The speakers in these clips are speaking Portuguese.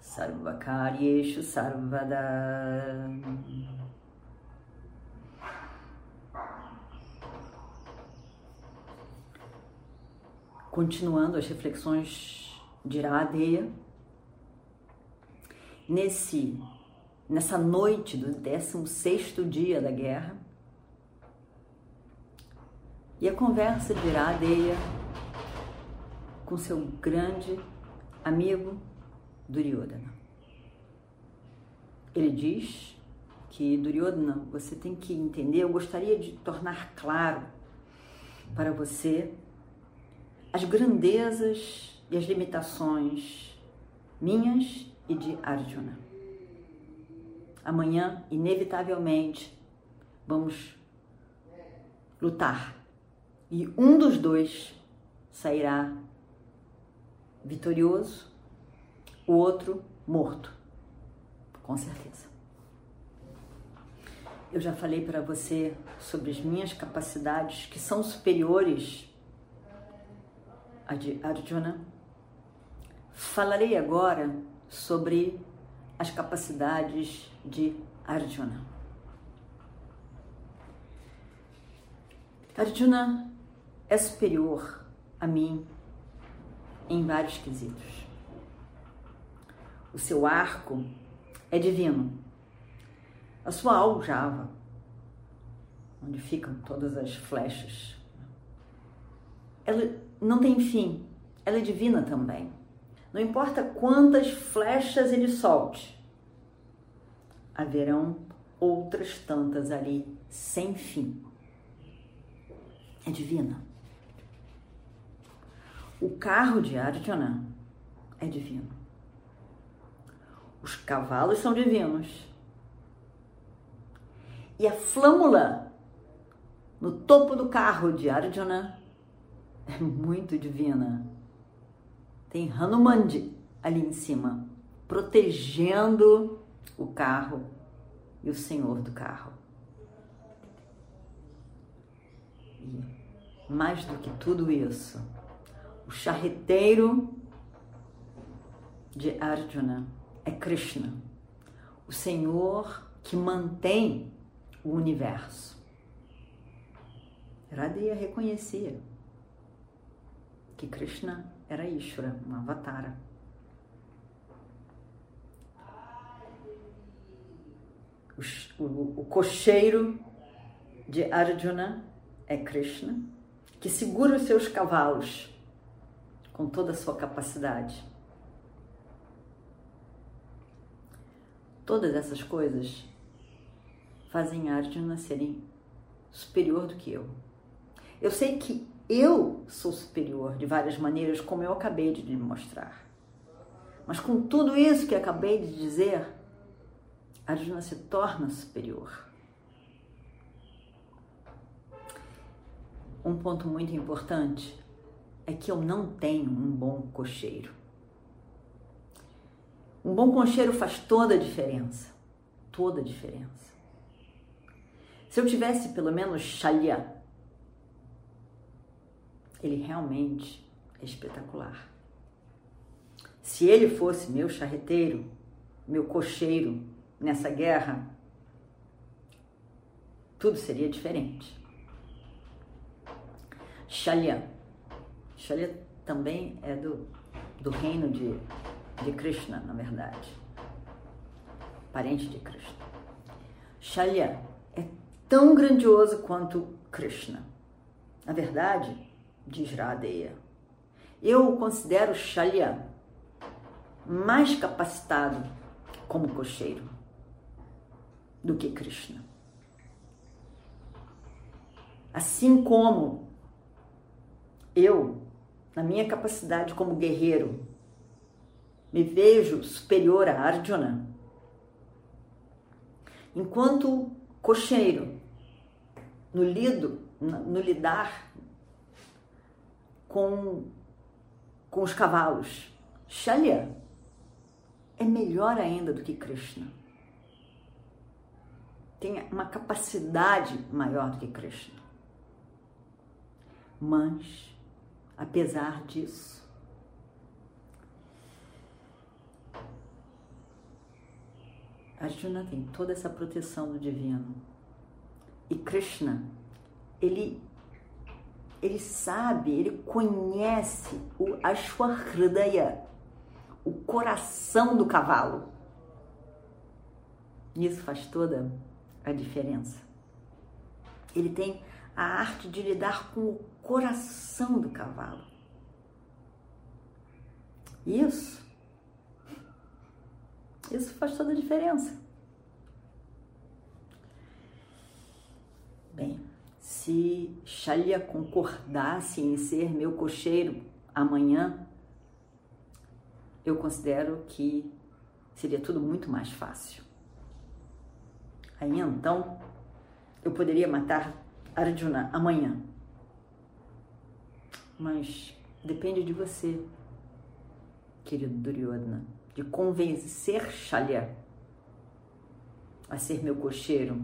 Sarvakaryeshu Sarvada. Continuando as reflexões de Iradeia, nesse nessa noite do 16º dia da guerra, e a conversa de Iradeia com seu grande amigo Duryodhana. Ele diz que Duryodhana, você tem que entender, eu gostaria de tornar claro para você as grandezas e as limitações minhas e de Arjuna. Amanhã, inevitavelmente, vamos lutar e um dos dois sairá vitorioso, o outro morto, com certeza. Eu já falei para você sobre as minhas capacidades que são superiores a de Arjuna. Falarei agora sobre as capacidades de Arjuna. Arjuna é superior a mim em vários quesitos. O seu arco é divino. A sua aljava, onde ficam todas as flechas, ela não tem fim, ela é divina também. Não importa quantas flechas ele solte, haverão outras tantas ali sem fim. É divina. O carro de Arjuna é divino. Os cavalos são divinos. E a flâmula no topo do carro de Arjuna é muito divina. Tem Hanumandi ali em cima, protegendo o carro e o senhor do carro. E mais do que tudo isso, o charreteiro de Arjuna é Krishna, o Senhor que mantém o universo. Radha reconhecia que Krishna era Ishvara, um avatara. O, o, o cocheiro de Arjuna é Krishna, que segura os seus cavalos com toda a sua capacidade. Todas essas coisas fazem Arjuna serem superior do que eu. Eu sei que eu sou superior de várias maneiras, como eu acabei de lhe mostrar. Mas com tudo isso que acabei de dizer, Arjuna se torna superior. Um ponto muito importante é que eu não tenho um bom cocheiro. Um bom cocheiro faz toda a diferença. Toda a diferença. Se eu tivesse pelo menos Shalya, ele realmente é espetacular. Se ele fosse meu charreteiro, meu cocheiro nessa guerra, tudo seria diferente. Shalya. Shalya também é do, do reino de, de Krishna, na verdade. Parente de Krishna. Shalya é tão grandioso quanto Krishna. Na verdade, diz Radeya. Eu considero Shalya mais capacitado como cocheiro do que Krishna. Assim como eu, na minha capacidade como guerreiro, me vejo superior a Arjuna, Enquanto cocheiro, no lido, no lidar com, com os cavalos, Shalya é melhor ainda do que Krishna. Tem uma capacidade maior do que Krishna. Mas, apesar disso, Arjuna tem toda essa proteção do divino. E Krishna, ele ele sabe, ele conhece o Ashwahridaya, o coração do cavalo. Isso faz toda a diferença. Ele tem a arte de lidar com o coração do cavalo. Isso, isso faz toda a diferença. Bem, se Shalia concordasse em ser meu cocheiro amanhã, eu considero que seria tudo muito mais fácil. Aí então eu poderia matar Arjuna amanhã. Mas depende de você, querido Duryodhana, de convencer Shalya a ser meu cocheiro,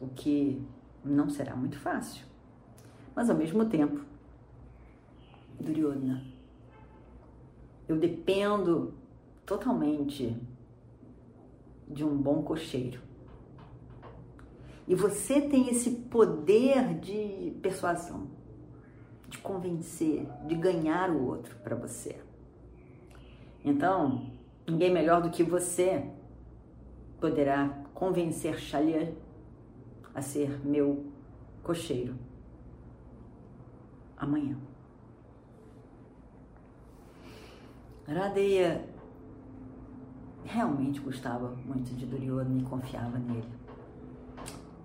o que não será muito fácil. Mas ao mesmo tempo, Duryodhana, eu dependo totalmente de um bom cocheiro. E você tem esse poder de persuasão, de convencer, de ganhar o outro para você. Então, ninguém melhor do que você poderá convencer Shalya a ser meu cocheiro amanhã. Radeia realmente gostava muito de Duryodhana e confiava nele.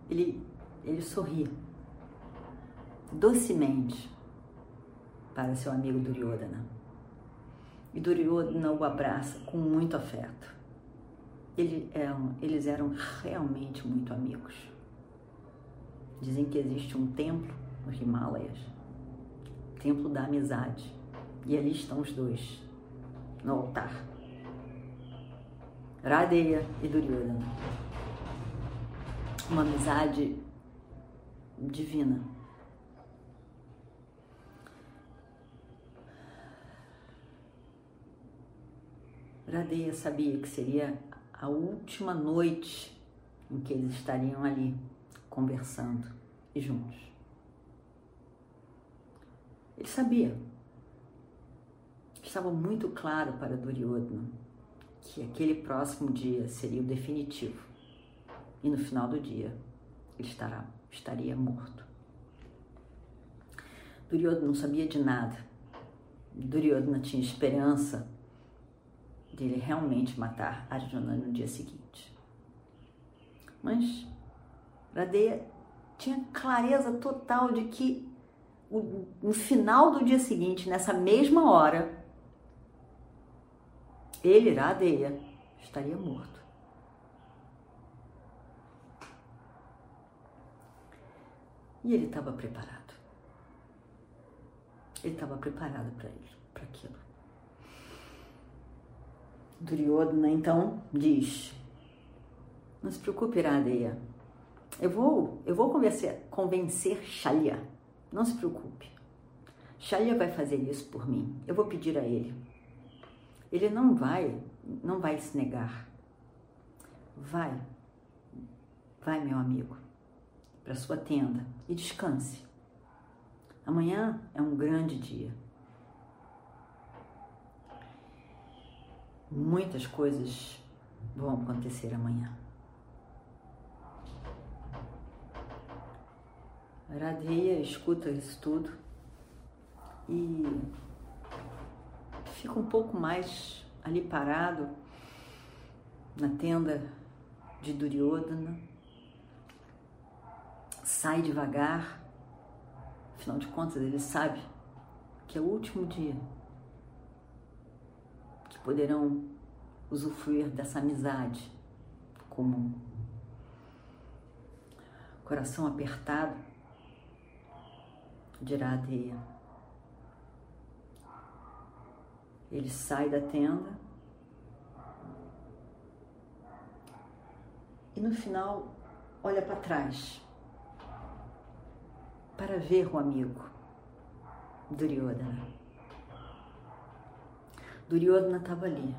Ele, ele sorri docemente para seu amigo Duryodhana. E Duryodhana o abraça com muito afeto. Ele eram, eles eram realmente muito amigos. Dizem que existe um templo nos Himalayas, templo da amizade. E ali estão os dois, no altar. Radeya e Duryodhana. Uma amizade divina. Radeya sabia que seria a última noite em que eles estariam ali conversando e juntos. Ele sabia estava muito claro para Duryodhana que aquele próximo dia seria o definitivo e no final do dia ele estará, estaria morto. Duryodhana não sabia de nada. Duryodhana tinha esperança de ele realmente matar Arjuna no dia seguinte. Mas Radeya tinha clareza total de que no final do dia seguinte, nessa mesma hora, ele, Radeya, estaria morto. E ele estava preparado. Ele estava preparado para para aquilo. Duryodhana então diz: Não se preocupe, Radeya. Eu vou, eu vou convencer, convencer Shalya. Não se preocupe. Shalya vai fazer isso por mim. Eu vou pedir a ele. Ele não vai, não vai se negar. Vai, vai, meu amigo, para sua tenda e descanse. Amanhã é um grande dia. Muitas coisas vão acontecer amanhã. Radeia escuta isso tudo e fica um pouco mais ali parado na tenda de Duryodhana, sai devagar, afinal de contas ele sabe que é o último dia poderão usufruir dessa amizade comum. coração apertado de Iradeia. Ele sai da tenda e no final olha para trás para ver o amigo Duryodhana. Duryodhana estava ali,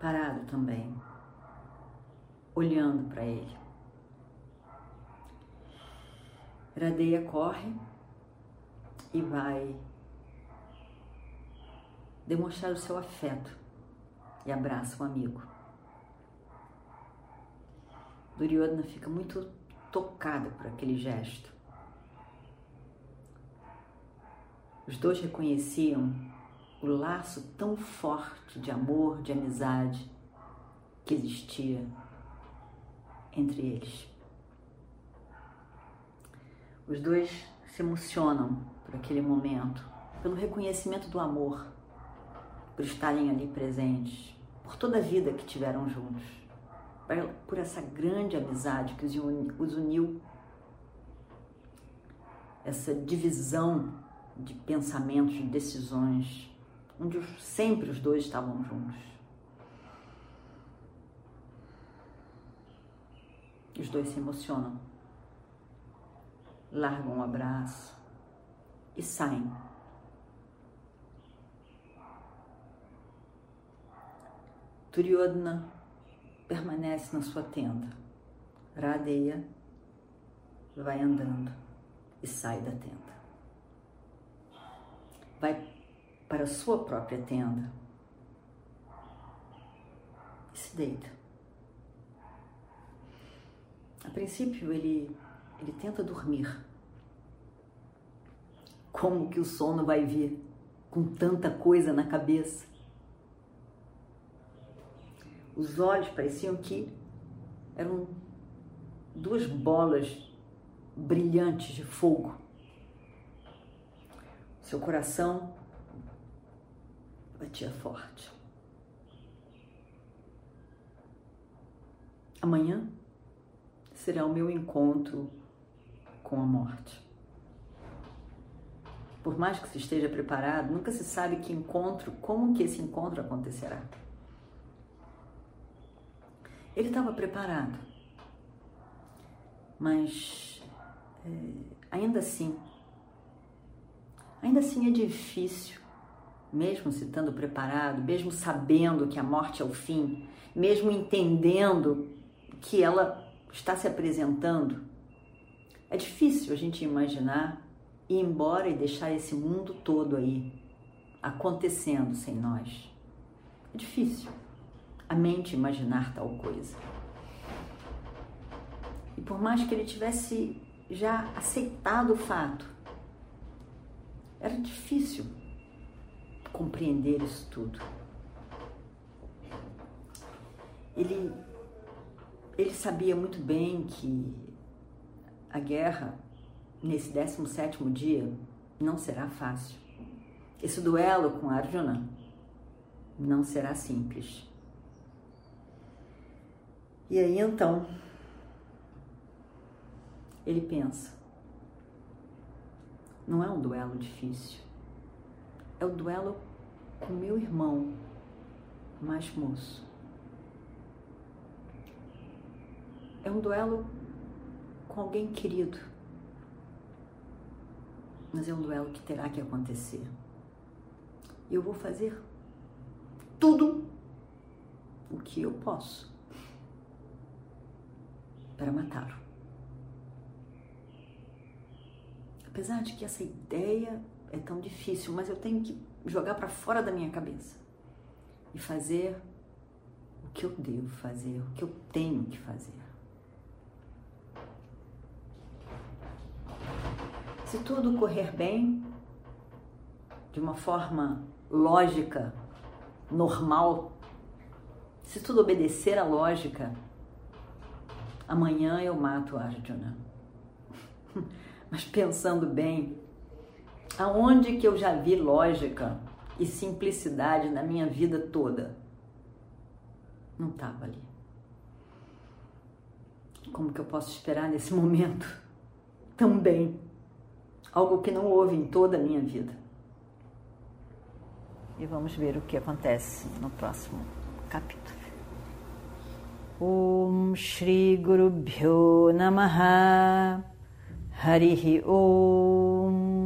parado também, olhando para ele. Radeia corre e vai demonstrar o seu afeto e abraça o amigo. Duryodhana fica muito tocada por aquele gesto. Os dois reconheciam o laço tão forte de amor, de amizade que existia entre eles. Os dois se emocionam por aquele momento, pelo reconhecimento do amor, por estarem ali presentes, por toda a vida que tiveram juntos, por essa grande amizade que os uniu, essa divisão de pensamentos, de decisões, onde sempre os dois estavam juntos. Os dois se emocionam largam um abraço e saem. Duryodhana permanece na sua tenda. Radeya vai andando e sai da tenda. Vai para sua própria tenda e se deita. A princípio, ele ele tenta dormir. Como que o sono vai vir com tanta coisa na cabeça? Os olhos pareciam que eram duas bolas brilhantes de fogo. Seu coração batia forte. Amanhã será o meu encontro com a morte. Por mais que se esteja preparado, nunca se sabe que encontro, como que esse encontro acontecerá. Ele estava preparado, mas é, ainda assim, ainda assim é difícil, mesmo se estando preparado, mesmo sabendo que a morte é o fim, mesmo entendendo que ela está se apresentando, é difícil a gente imaginar ir embora e deixar esse mundo todo aí acontecendo sem nós. É difícil a mente imaginar tal coisa. E por mais que ele tivesse já aceitado o fato, era difícil compreender isso tudo. Ele, ele sabia muito bem que a guerra, nesse 17º dia, não será fácil. Esse duelo com Arjuna não será simples. E aí então, ele pensa: não é um duelo difícil, é o duelo com meu irmão mais moço. É um duelo com alguém querido. Mas é um duelo que terá que acontecer. Eu vou fazer tudo o que eu posso para matá-lo. Apesar de que essa ideia é tão difícil, mas eu tenho que jogar para fora da minha cabeça e fazer o que eu devo fazer, o que eu tenho que fazer. Se tudo correr bem, de uma forma lógica, normal, se tudo obedecer à lógica, amanhã eu mato Arjuna. Mas pensando bem, aonde que eu já vi lógica e simplicidade na minha vida toda? Não estava ali. Como que eu posso esperar nesse momento também algo que não houve em toda a minha vida? E vamos ver o que acontece no próximo capítulo. Om Shri Guru Bhyo Namaha Harihi Om